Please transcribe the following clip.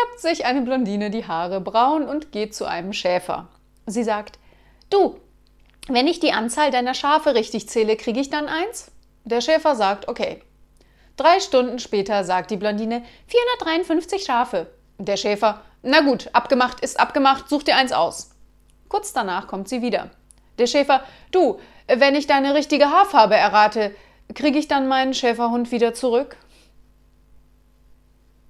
färbt sich eine Blondine die Haare braun und geht zu einem Schäfer. Sie sagt, du, wenn ich die Anzahl deiner Schafe richtig zähle, kriege ich dann eins? Der Schäfer sagt, okay. Drei Stunden später sagt die Blondine, 453 Schafe. Der Schäfer, na gut, abgemacht ist abgemacht, such dir eins aus. Kurz danach kommt sie wieder. Der Schäfer, du, wenn ich deine richtige Haarfarbe errate, kriege ich dann meinen Schäferhund wieder zurück?